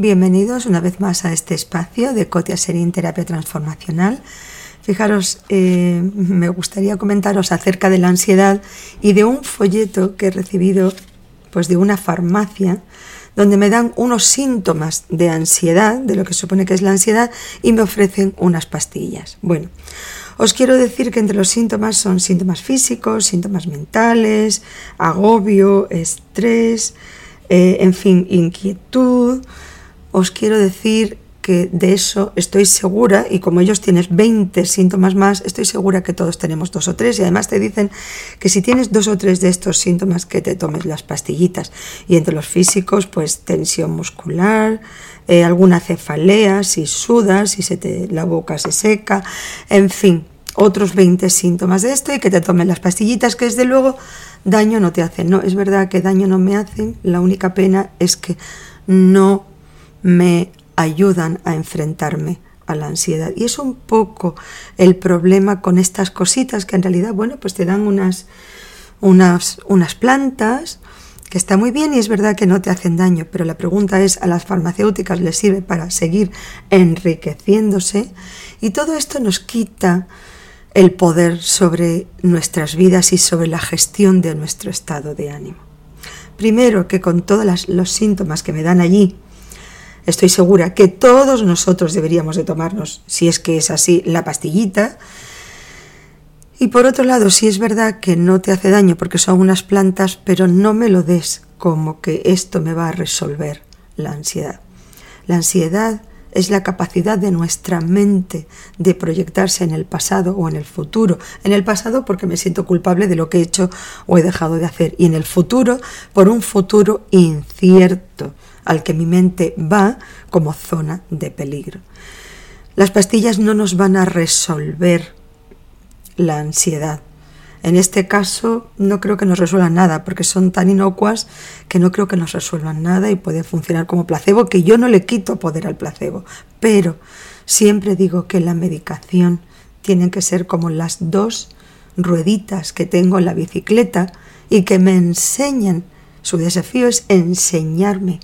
Bienvenidos una vez más a este espacio de Cotia Serín Terapia Transformacional. Fijaros, eh, me gustaría comentaros acerca de la ansiedad y de un folleto que he recibido pues, de una farmacia donde me dan unos síntomas de ansiedad, de lo que supone que es la ansiedad, y me ofrecen unas pastillas. Bueno, os quiero decir que entre los síntomas son síntomas físicos, síntomas mentales, agobio, estrés, eh, en fin, inquietud, os quiero decir que de eso estoy segura, y como ellos tienes 20 síntomas más, estoy segura que todos tenemos dos o tres, y además te dicen que si tienes dos o tres de estos síntomas, que te tomes las pastillitas. Y entre los físicos, pues tensión muscular, eh, alguna cefalea, si sudas, si se te, la boca se seca, en fin, otros 20 síntomas de esto, y que te tomen las pastillitas, que desde luego daño no te hacen. No, es verdad que daño no me hacen, la única pena es que no me ayudan a enfrentarme a la ansiedad. Y es un poco el problema con estas cositas que en realidad, bueno, pues te dan unas, unas, unas plantas que está muy bien y es verdad que no te hacen daño, pero la pregunta es, ¿a las farmacéuticas les sirve para seguir enriqueciéndose? Y todo esto nos quita el poder sobre nuestras vidas y sobre la gestión de nuestro estado de ánimo. Primero, que con todos los síntomas que me dan allí, estoy segura que todos nosotros deberíamos de tomarnos, si es que es así, la pastillita. Y por otro lado, si es verdad que no te hace daño porque son unas plantas, pero no me lo des como que esto me va a resolver la ansiedad. La ansiedad es la capacidad de nuestra mente de proyectarse en el pasado o en el futuro. En el pasado porque me siento culpable de lo que he hecho o he dejado de hacer. Y en el futuro por un futuro incierto al que mi mente va como zona de peligro. Las pastillas no nos van a resolver la ansiedad. En este caso no creo que nos resuelvan nada porque son tan inocuas que no creo que nos resuelvan nada y pueden funcionar como placebo, que yo no le quito poder al placebo. Pero siempre digo que la medicación tiene que ser como las dos rueditas que tengo en la bicicleta y que me enseñan. Su desafío es enseñarme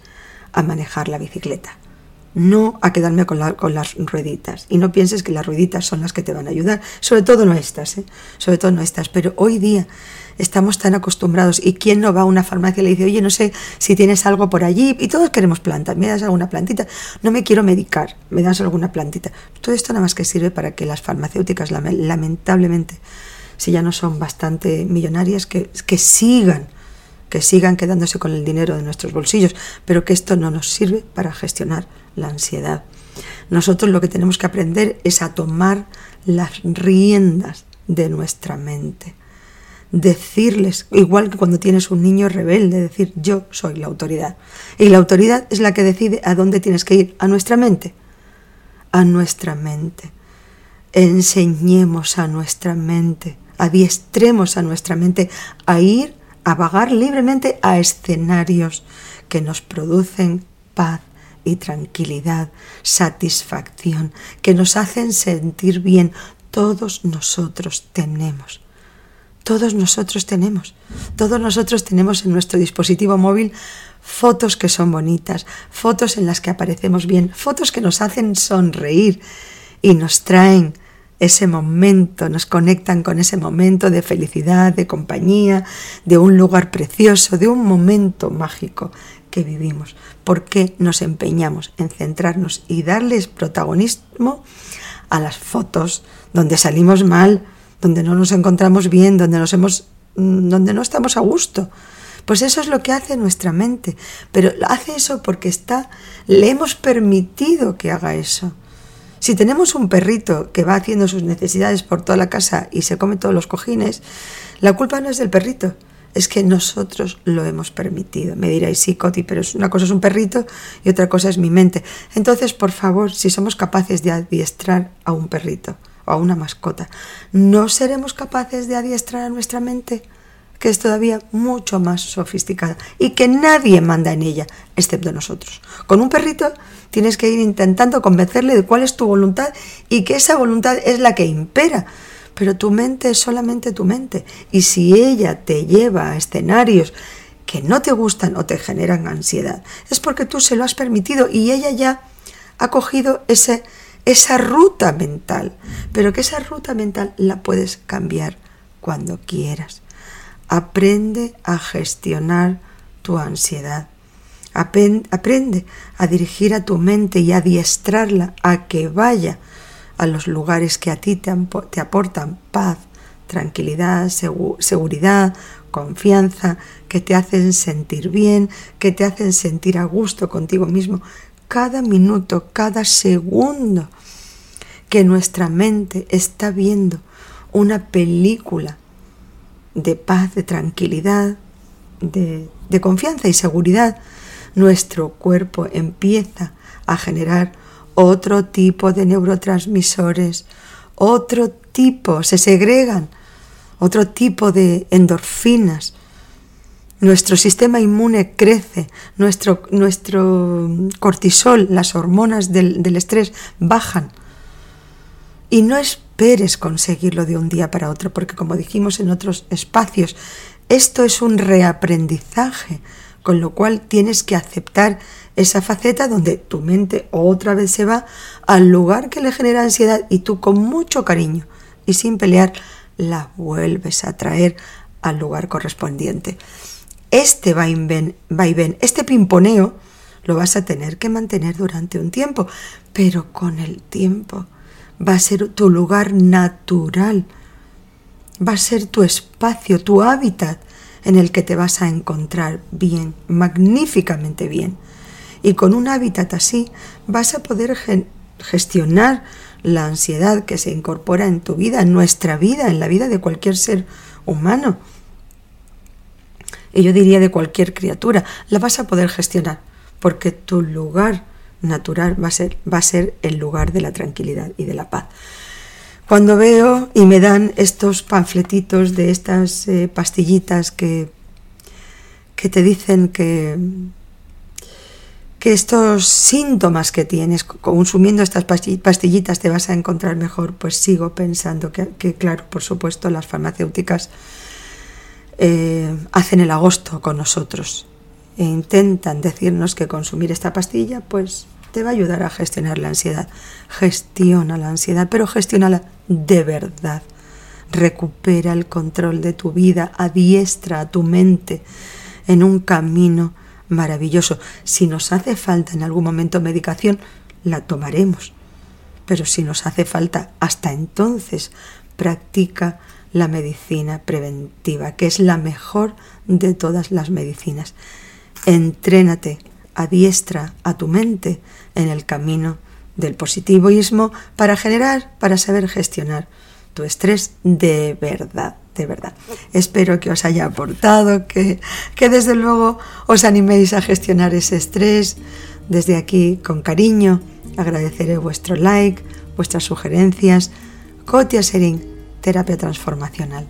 a manejar la bicicleta, no a quedarme con, las rueditas. Y no pienses que las rueditas son las que te van a ayudar, sobre todo no estas, ¿eh? sobre todo no estas, pero hoy día estamos tan acostumbrados y quién no va a una farmacia y le dice, oye, no sé si tienes algo por allí, y todos queremos plantas, me das alguna plantita, no me quiero medicar, me das alguna plantita. Todo esto nada más que sirve para que las farmacéuticas, lamentablemente, si ya no son bastante millonarias, que, que sigan que sigan quedándose con el dinero de nuestros bolsillos, pero que esto no nos sirve para gestionar la ansiedad. Nosotros lo que tenemos que aprender es a tomar las riendas de nuestra mente. Decirles, igual que cuando tienes un niño rebelde, decir yo soy la autoridad. Y la autoridad es la que decide a dónde tienes que ir, a nuestra mente. A nuestra mente. Enseñemos a nuestra mente, adiestremos a nuestra mente a ir a vagar libremente a escenarios que nos producen paz y tranquilidad, satisfacción, que nos hacen sentir bien. Todos nosotros tenemos. Todos nosotros tenemos. Todos nosotros tenemos en nuestro dispositivo móvil fotos que son bonitas, fotos en las que aparecemos bien, fotos que nos hacen sonreír y nos traen ese momento, nos conectan con ese momento de felicidad, de compañía, de un lugar precioso, de un momento mágico que vivimos. ¿Por qué nos empeñamos en centrarnos y darles protagonismo a las fotos donde salimos mal, donde no nos encontramos bien, donde nos hemos mm, donde no estamos a gusto? Pues eso es lo que hace nuestra mente, pero hace eso porque está le hemos permitido que haga eso. Si tenemos un perrito que va haciendo sus necesidades por toda la casa y se come todos los cojines, la culpa no es del perrito, es que nosotros lo hemos permitido. Me diréis, sí, Coti, pero una cosa es un perrito y otra cosa es mi mente. Entonces, por favor, si somos capaces de adiestrar a un perrito o a una mascota, ¿no seremos capaces de adiestrar a nuestra mente? que es todavía mucho más sofisticada y que nadie manda en ella, excepto nosotros. Con un perrito tienes que ir intentando convencerle de cuál es tu voluntad y que esa voluntad es la que impera, pero tu mente es solamente tu mente. Y si ella te lleva a escenarios que no te gustan o te generan ansiedad, es porque tú se lo has permitido y ella ya ha cogido ese, esa ruta mental, pero que esa ruta mental la puedes cambiar cuando quieras. Aprende a gestionar tu ansiedad. Aprende a dirigir a tu mente y adiestrarla a que vaya a los lugares que a ti te, aportan paz, tranquilidad, seguridad, confianza, que te hacen sentir bien, que te hacen sentir a gusto contigo mismo. Cada minuto, cada segundo que nuestra mente está viendo una película de paz, de tranquilidad, de confianza y seguridad, nuestro cuerpo empieza a generar otro tipo de neurotransmisores, otro tipo, se segregan otro tipo de endorfinas. Nuestro sistema inmune crece, nuestro, nuestro cortisol, las hormonas del, del estrés bajan. Y no esperes conseguirlo de un día para otro, porque como dijimos en otros espacios, esto es un reaprendizaje, con lo cual tienes que aceptar esa faceta donde tu mente otra vez se va al lugar que le genera ansiedad y tú con mucho cariño y sin pelear la vuelves a traer al lugar correspondiente. Este vaivén, vaivén, este pimponeo, lo vas a tener que mantener durante un tiempo, pero con el tiempo va a ser tu lugar natural, va a ser tu espacio, tu hábitat en el que te vas a encontrar bien, magníficamente bien. Y con un hábitat así vas a poder gestionar la ansiedad que se incorpora en tu vida, en nuestra vida, en la vida de cualquier ser humano. Y yo diría de cualquier criatura, la vas a poder gestionar, porque tu lugar natural va a ser, va a ser el lugar de la tranquilidad y de la paz. Cuando veo y me dan estos panfletitos de estas eh, pastillitas que, que te dicen que, que estos síntomas que tienes consumiendo estas pastillitas te vas a encontrar mejor, pues sigo pensando que, claro, por supuesto, las farmacéuticas eh, hacen el agosto con nosotros e intentan decirnos que consumir esta pastilla, pues te va a ayudar a gestionar la ansiedad. Gestiona la ansiedad, pero gestiónala de verdad. Recupera el control de tu vida, adiestra a tu mente en un camino maravilloso. Si nos hace falta en algún momento medicación, la tomaremos. Pero si nos hace falta hasta entonces, practica la medicina preventiva, que es la mejor de todas las medicinas. Entrénate, adiestra a tu mente en el camino del positivismo para generar, para saber gestionar tu estrés de verdad, de verdad. Espero que os haya aportado, que, que desde luego os animéis a gestionar ese estrés. Desde aquí, con cariño, agradeceré vuestro like, vuestras sugerencias. Cotia Sering, terapia transformacional.